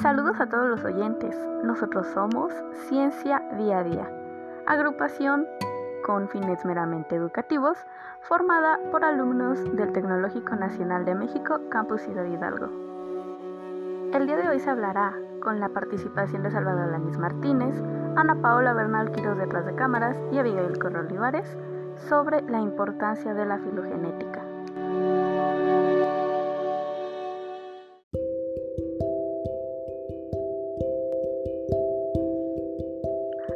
Saludos a todos los oyentes. Nosotros somos Ciencia Día a Día, agrupación con fines meramente educativos, formada por alumnos del Tecnológico Nacional de México, Campus Ciudad Hidalgo. El día de hoy se hablará con la participación de Salvador Lanis Martínez, Ana Paola Bernal Quiroz detrás de cámaras y Abigail Corro Olivares sobre la importancia de la filogenética.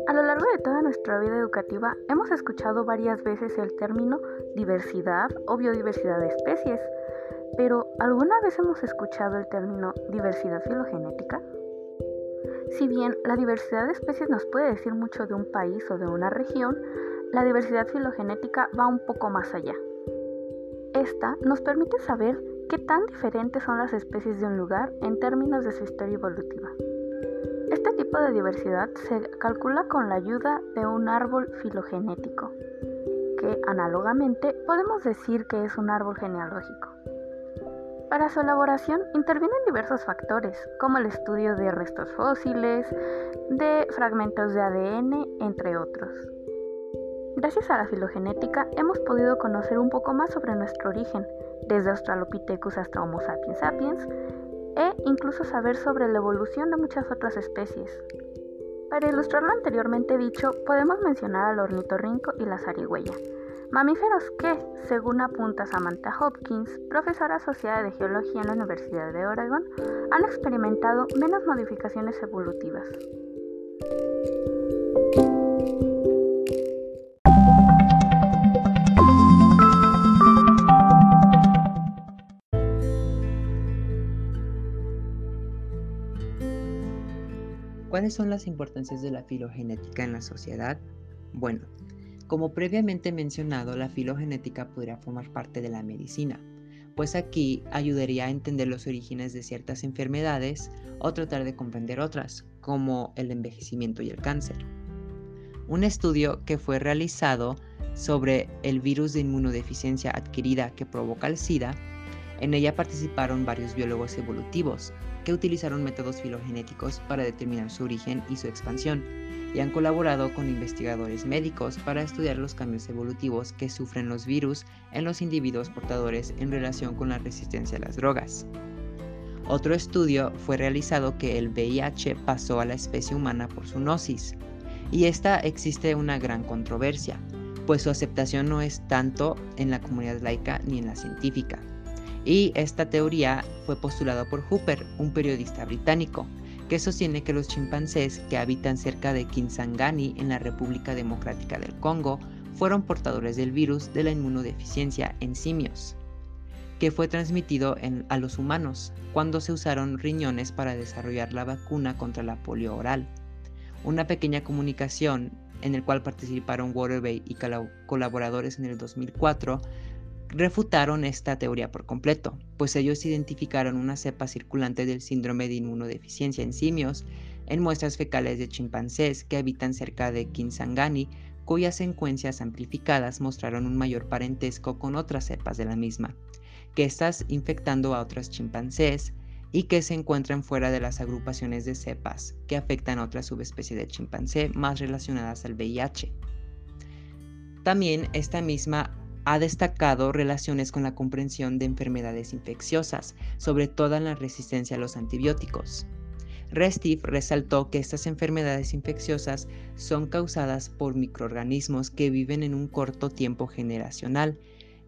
A lo largo de toda nuestra vida educativa hemos escuchado varias veces el término diversidad o biodiversidad de especies, pero ¿alguna vez hemos escuchado el término diversidad filogenética? Si bien la diversidad de especies nos puede decir mucho de un país o de una región, la diversidad filogenética va un poco más allá. Esta nos permite saber qué tan diferentes son las especies de un lugar en términos de su historia evolutiva. Tipo de diversidad se calcula con la ayuda de un árbol filogenético, que análogamente podemos decir que es un árbol genealógico. Para su elaboración intervienen diversos factores, como el estudio de restos fósiles, de fragmentos de ADN, entre otros. Gracias a la filogenética hemos podido conocer un poco más sobre nuestro origen, desde Australopithecus hasta Homo sapiens sapiens, e incluso saber sobre la evolución de muchas otras especies. Para ilustrar lo anteriormente dicho, podemos mencionar al ornitorrinco y la zarigüeya, mamíferos que, según apunta Samantha Hopkins, profesora asociada de geología en la Universidad de Oregon, han experimentado menos modificaciones evolutivas. ¿Cuáles son las importancias de la filogenética en la sociedad? Bueno, como previamente mencionado, la filogenética podría formar parte de la medicina, pues aquí ayudaría a entender los orígenes de ciertas enfermedades o tratar de comprender otras, como el envejecimiento y el cáncer. Un estudio que fue realizado sobre el virus de inmunodeficiencia adquirida que provoca el SIDA, en ella participaron varios biólogos evolutivos, que utilizaron métodos filogenéticos para determinar su origen y su expansión, y han colaborado con investigadores médicos para estudiar los cambios evolutivos que sufren los virus en los individuos portadores en relación con la resistencia a las drogas. Otro estudio fue realizado que el VIH pasó a la especie humana por su gnosis, y esta existe una gran controversia, pues su aceptación no es tanto en la comunidad laica ni en la científica. Y esta teoría fue postulada por Hooper, un periodista británico, que sostiene que los chimpancés que habitan cerca de Kinsangani en la República Democrática del Congo fueron portadores del virus de la inmunodeficiencia en simios, que fue transmitido a los humanos cuando se usaron riñones para desarrollar la vacuna contra la polio oral. Una pequeña comunicación en el cual participaron Waterbay y colaboradores en el 2004 refutaron esta teoría por completo, pues ellos identificaron una cepa circulante del síndrome de inmunodeficiencia en simios en muestras fecales de chimpancés que habitan cerca de Kinsangani, cuyas secuencias amplificadas mostraron un mayor parentesco con otras cepas de la misma, que estás infectando a otros chimpancés y que se encuentran fuera de las agrupaciones de cepas que afectan a otras subespecies de chimpancé más relacionadas al VIH. También esta misma ha destacado relaciones con la comprensión de enfermedades infecciosas, sobre todo en la resistencia a los antibióticos. Restif resaltó que estas enfermedades infecciosas son causadas por microorganismos que viven en un corto tiempo generacional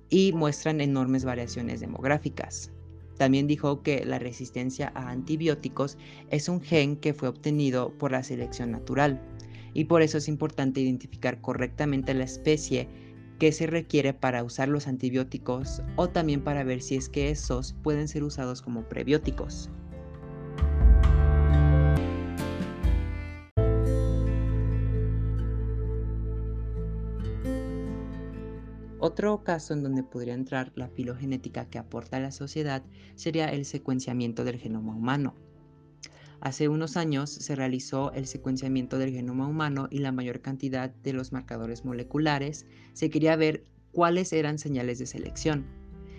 y muestran enormes variaciones demográficas. También dijo que la resistencia a antibióticos es un gen que fue obtenido por la selección natural y por eso es importante identificar correctamente la especie qué se requiere para usar los antibióticos o también para ver si es que esos pueden ser usados como prebióticos. Otro caso en donde podría entrar la filogenética que aporta la sociedad sería el secuenciamiento del genoma humano. Hace unos años se realizó el secuenciamiento del genoma humano y la mayor cantidad de los marcadores moleculares se quería ver cuáles eran señales de selección.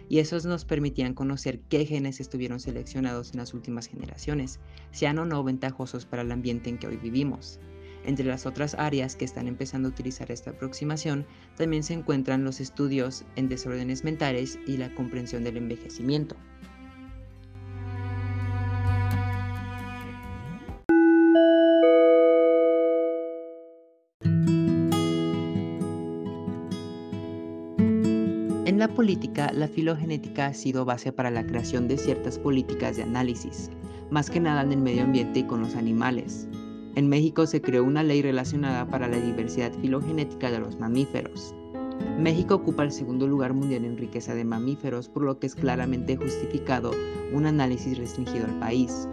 y esos nos permitían conocer qué genes estuvieron seleccionados en las últimas generaciones, sean o no ventajosos para el ambiente en que hoy vivimos. Entre las otras áreas que están empezando a utilizar esta aproximación, también se encuentran los estudios en desórdenes mentales y la comprensión del envejecimiento. Política, la filogenética ha sido base para la creación de ciertas políticas de análisis, más que nada en el medio ambiente y con los animales, en México se creó una ley relacionada para la diversidad filogenética de los mamíferos. México ocupa el segundo lugar mundial en riqueza de mamíferos, por lo que es claramente justificado un análisis restringido al país.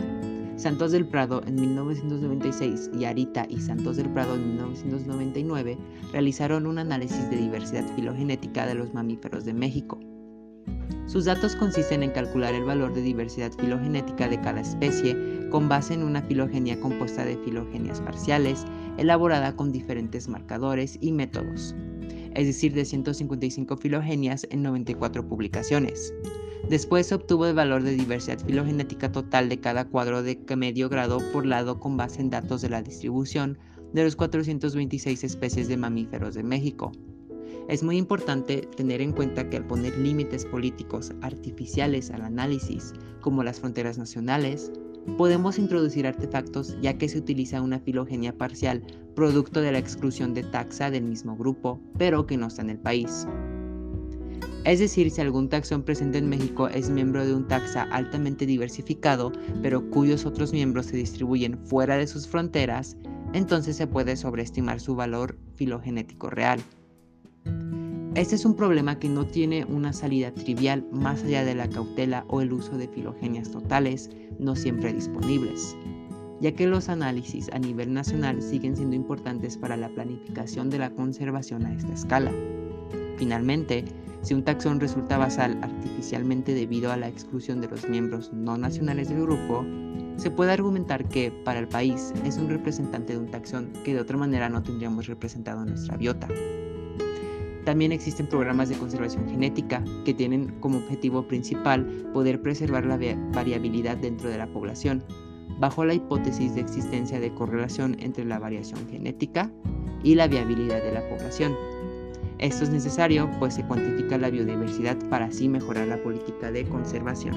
Santos del Prado en 1996 y Arita y Santos del Prado en 1999 realizaron un análisis de diversidad filogenética de los mamíferos de México. Sus datos consisten en calcular el valor de diversidad filogenética de cada especie con base en una filogenia compuesta de filogenias parciales, elaborada con diferentes marcadores y métodos, es decir, de 155 filogenias en 94 publicaciones. Después obtuvo el valor de diversidad filogenética total de cada cuadro de medio grado por lado con base en datos de la distribución de los 426 especies de mamíferos de México. Es muy importante tener en cuenta que al poner límites políticos artificiales al análisis, como las fronteras nacionales, podemos introducir artefactos ya que se utiliza una filogenia parcial, producto de la exclusión de taxa del mismo grupo, pero que no está en el país. Es decir, si algún taxón presente en México es miembro de un taxa altamente diversificado, pero cuyos otros miembros se distribuyen fuera de sus fronteras, entonces se puede sobreestimar su valor filogenético real. Este es un problema que no tiene una salida trivial más allá de la cautela o el uso de filogenias totales, no siempre disponibles, ya que los análisis a nivel nacional siguen siendo importantes para la planificación de la conservación a esta escala. Finalmente, si un taxón resulta basal artificialmente debido a la exclusión de los miembros no nacionales del grupo, se puede argumentar que, para el país, es un representante de un taxón que de otra manera no tendríamos representado en nuestra biota. También existen programas de conservación genética que tienen como objetivo principal poder preservar la variabilidad dentro de la población, bajo la hipótesis de existencia de correlación entre la variación genética y la viabilidad de la población. Esto es necesario pues se cuantifica la biodiversidad para así mejorar la política de conservación.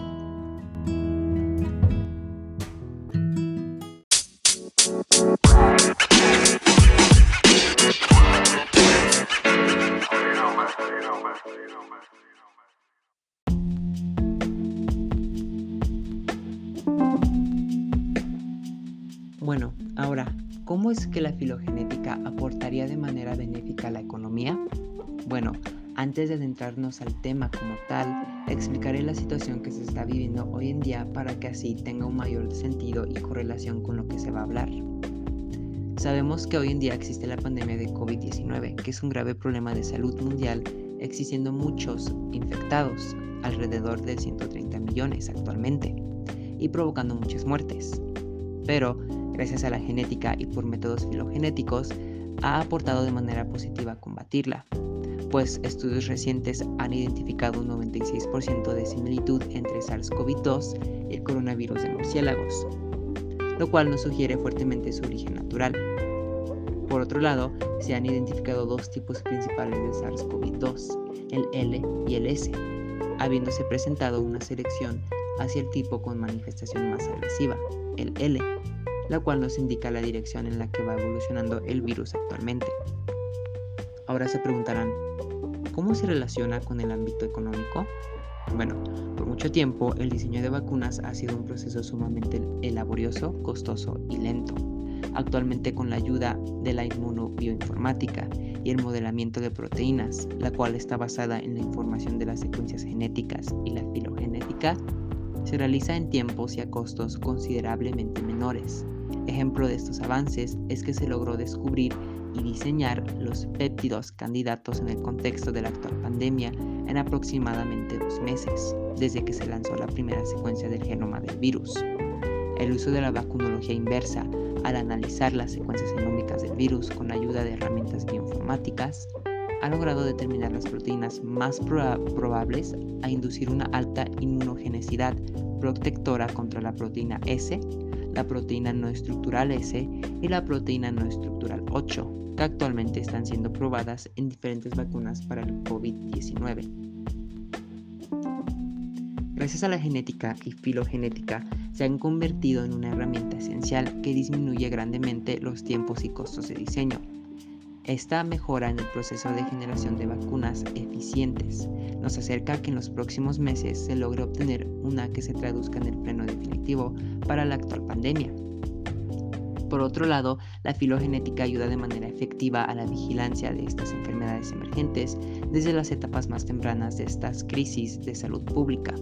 Bueno, ahora, ¿cómo es que la filogenética antes de adentrarnos al tema como tal, explicaré la situación que se está viviendo hoy en día para que así tenga un mayor sentido y correlación con lo que se va a hablar. Sabemos que hoy en día existe la pandemia de COVID-19, que es un grave problema de salud mundial, existiendo muchos infectados, alrededor de 130 millones actualmente, y provocando muchas muertes. Pero gracias a la genética y por métodos filogenéticos, ha aportado de manera positiva a combatirla, pues estudios recientes han identificado un 96% de similitud entre SARS-CoV-2 y el coronavirus de murciélagos, lo cual nos sugiere fuertemente su origen natural. Por otro lado, se han identificado dos tipos principales de SARS-CoV-2, el L y el S, habiéndose presentado una selección hacia el tipo con manifestación más agresiva, el L, la cual nos indica la dirección en la que va evolucionando el virus actualmente. Ahora se preguntarán, ¿cómo se relaciona con el ámbito económico? Bueno, por mucho tiempo el diseño de vacunas ha sido un proceso sumamente laborioso, costoso y lento. Actualmente con la ayuda de la inmunobioinformática y el modelamiento de proteínas, la cual está basada en la información de las secuencias genéticas y la filogenética, se realiza en tiempos y a costos considerablemente menores. Ejemplo de estos avances es que se logró descubrir y diseñar los péptidos candidatos en el contexto de la actual pandemia en aproximadamente dos meses, desde que se lanzó la primera secuencia del genoma del virus. El uso de la vacunología inversa al analizar las secuencias genómicas del virus con ayuda de herramientas bioinformáticas ha logrado determinar las proteínas más probables a inducir una alta inmunogenicidad protectora contra la proteína S, la proteína no estructural S y la proteína no estructural 8, que actualmente están siendo probadas en diferentes vacunas para el COVID-19. Gracias a la genética y filogenética, se han convertido en una herramienta esencial que disminuye grandemente los tiempos y costos de diseño. Esta mejora en el proceso de generación de vacunas eficientes nos acerca a que en los próximos meses se logre obtener una que se traduzca en el freno definitivo para la actual pandemia. Por otro lado, la filogenética ayuda de manera efectiva a la vigilancia de estas enfermedades emergentes desde las etapas más tempranas de estas crisis de salud pública.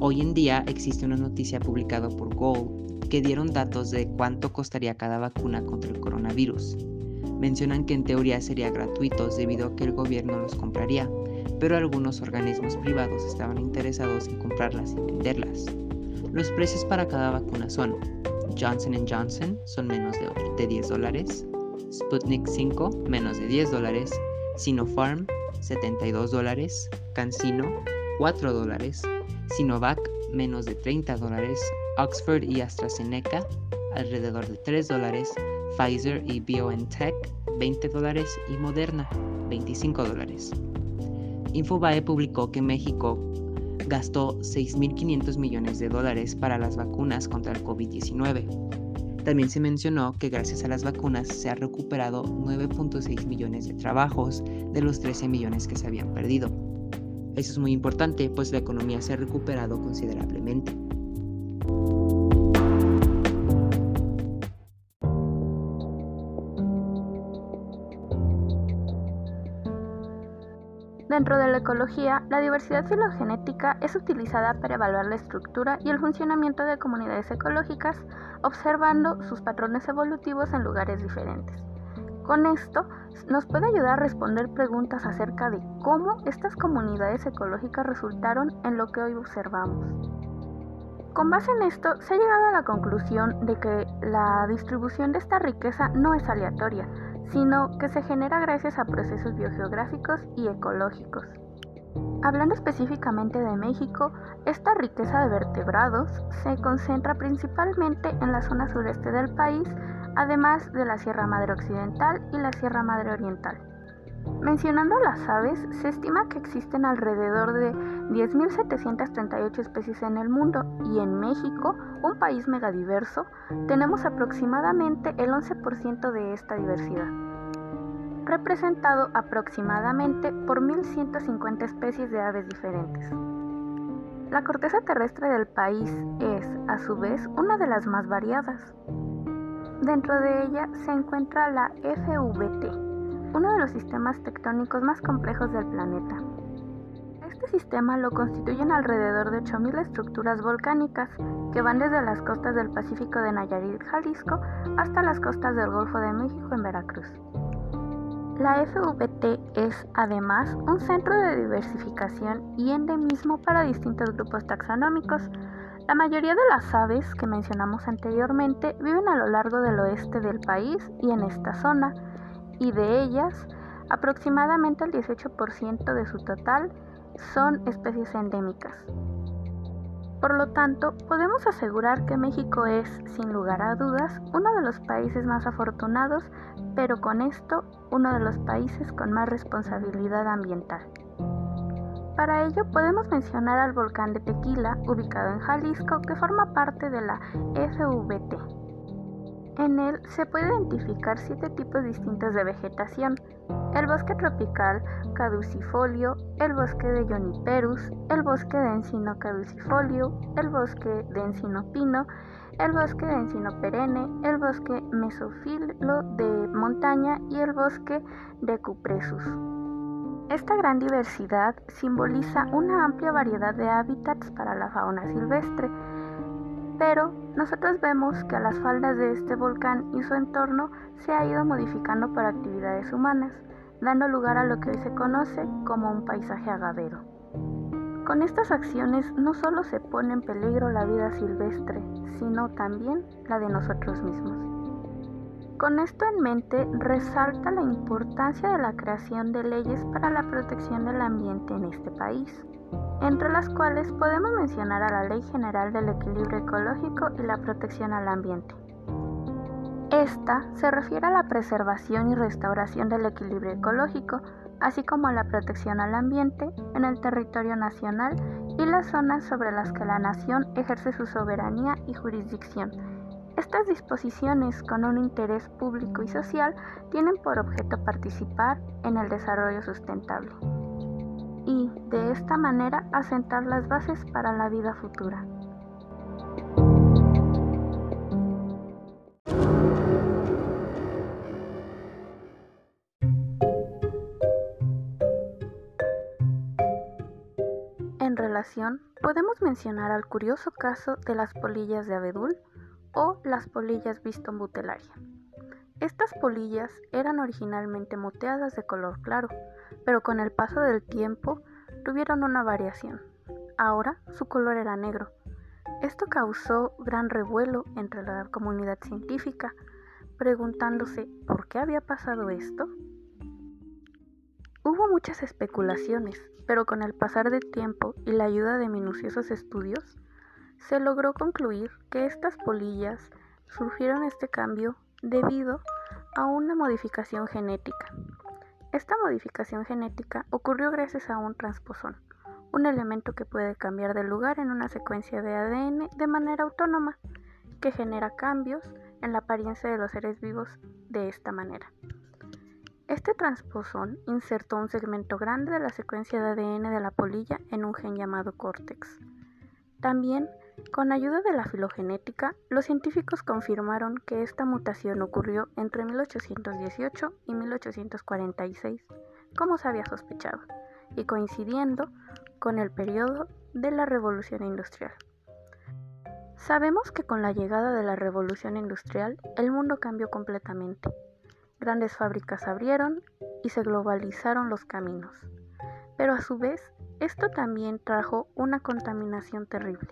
Hoy en día existe una noticia publicada por Gold que dieron datos de cuánto costaría cada vacuna contra el coronavirus. Mencionan que en teoría serían gratuitos debido a que el gobierno los compraría, pero algunos organismos privados estaban interesados en comprarlas y venderlas. Los precios para cada vacuna son Johnson Johnson son menos de 10 dólares, Sputnik 5 menos de 10 dólares, Sinopharm 72 dólares, CanSino 4 dólares, Sinovac menos de 30 dólares, Oxford y AstraZeneca alrededor de 3 dólares, Pfizer y BioNTech 20 dólares y Moderna 25 dólares. Infobae publicó que México gastó 6.500 millones de dólares para las vacunas contra el COVID-19. También se mencionó que gracias a las vacunas se ha recuperado 9.6 millones de trabajos de los 13 millones que se habían perdido. Eso es muy importante, pues la economía se ha recuperado considerablemente. Dentro de la ecología, la diversidad es utilizada para evaluar la estructura y el funcionamiento de comunidades ecológicas, observando sus patrones evolutivos en lugares diferentes. Con esto nos puede ayudar a responder preguntas acerca de cómo estas comunidades ecológicas resultaron en lo que hoy observamos. Con base en esto, se ha llegado a la conclusión de que la distribución de esta riqueza no es aleatoria, sino que se genera gracias a procesos biogeográficos y ecológicos. Hablando específicamente de México, esta riqueza de vertebrados se concentra principalmente en la zona sureste del país, además de la Sierra Madre Occidental y la Sierra Madre Oriental. Mencionando las aves, se estima que existen alrededor de 10.738 especies en el mundo y en México, un país megadiverso, tenemos aproximadamente el 11% de esta diversidad, representado aproximadamente por 1.150 especies de aves diferentes. La corteza terrestre del país es, a su vez, una de las más variadas. Dentro de ella se encuentra la FVT, uno de los sistemas tectónicos más complejos del planeta. Este sistema lo constituyen alrededor de 8.000 estructuras volcánicas que van desde las costas del Pacífico de Nayarit, Jalisco, hasta las costas del Golfo de México en Veracruz. La FVT es además un centro de diversificación y endemismo para distintos grupos taxonómicos, la mayoría de las aves que mencionamos anteriormente viven a lo largo del oeste del país y en esta zona, y de ellas, aproximadamente el 18% de su total son especies endémicas. Por lo tanto, podemos asegurar que México es, sin lugar a dudas, uno de los países más afortunados, pero con esto uno de los países con más responsabilidad ambiental. Para ello podemos mencionar al volcán de Tequila, ubicado en Jalisco, que forma parte de la FVT. En él se puede identificar siete tipos distintos de vegetación, el bosque tropical caducifolio, el bosque de Juniperus, el bosque de encino caducifolio, el bosque de encino pino, el bosque de encino perenne, el bosque mesófilo de montaña y el bosque de cupresus. Esta gran diversidad simboliza una amplia variedad de hábitats para la fauna silvestre, pero nosotros vemos que a las faldas de este volcán y su entorno se ha ido modificando por actividades humanas, dando lugar a lo que hoy se conoce como un paisaje agavero. Con estas acciones no solo se pone en peligro la vida silvestre, sino también la de nosotros mismos. Con esto en mente, resalta la importancia de la creación de leyes para la protección del ambiente en este país, entre las cuales podemos mencionar a la Ley General del Equilibrio Ecológico y la Protección al Ambiente. Esta se refiere a la preservación y restauración del equilibrio ecológico, así como a la protección al ambiente en el territorio nacional y las zonas sobre las que la nación ejerce su soberanía y jurisdicción estas disposiciones con un interés público y social tienen por objeto participar en el desarrollo sustentable y, de esta manera, asentar las bases para la vida futura. Podemos mencionar al curioso caso de las polillas de abedul, o las polillas butelaria. Estas polillas eran originalmente moteadas de color claro, pero con el paso del tiempo tuvieron una variación. Ahora su color era negro. Esto causó gran revuelo entre la comunidad científica, preguntándose por qué había pasado esto. Hubo muchas especulaciones, pero con el pasar del tiempo y la ayuda de minuciosos estudios, se logró concluir que estas polillas surgieron este cambio debido a una modificación genética. Esta modificación genética ocurrió gracias a un transposón, un elemento que puede cambiar de lugar en una secuencia de ADN de manera autónoma, que genera cambios en la apariencia de los seres vivos de esta manera. Este transposón insertó un segmento grande de la secuencia de ADN de la polilla en un gen llamado córtex. También con ayuda de la filogenética, los científicos confirmaron que esta mutación ocurrió entre 1818 y 1846, como se había sospechado, y coincidiendo con el periodo de la Revolución Industrial. Sabemos que con la llegada de la Revolución Industrial el mundo cambió completamente. Grandes fábricas abrieron y se globalizaron los caminos. Pero a su vez, esto también trajo una contaminación terrible.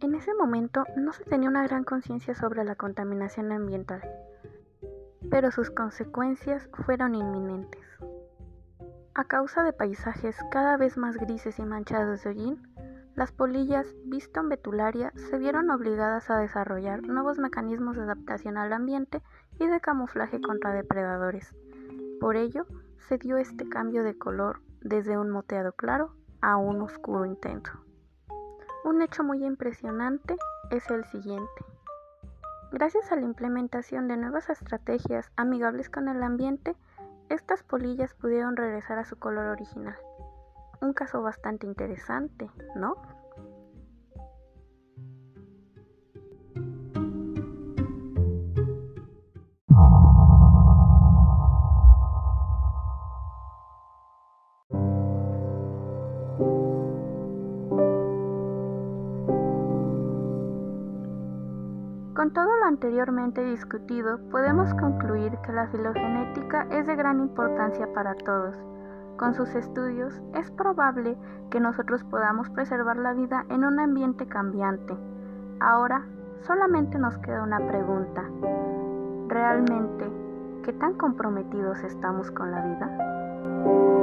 En ese momento no se tenía una gran conciencia sobre la contaminación ambiental, pero sus consecuencias fueron inminentes. A causa de paisajes cada vez más grises y manchados de hollín, las polillas Biston betularia se vieron obligadas a desarrollar nuevos mecanismos de adaptación al ambiente y de camuflaje contra depredadores. Por ello, se dio este cambio de color desde un moteado claro a un oscuro intenso. Un hecho muy impresionante es el siguiente. Gracias a la implementación de nuevas estrategias amigables con el ambiente, estas polillas pudieron regresar a su color original. Un caso bastante interesante, ¿no? Con todo lo anteriormente discutido, podemos concluir que la filogenética es de gran importancia para todos. Con sus estudios, es probable que nosotros podamos preservar la vida en un ambiente cambiante. Ahora, solamente nos queda una pregunta. ¿Realmente qué tan comprometidos estamos con la vida?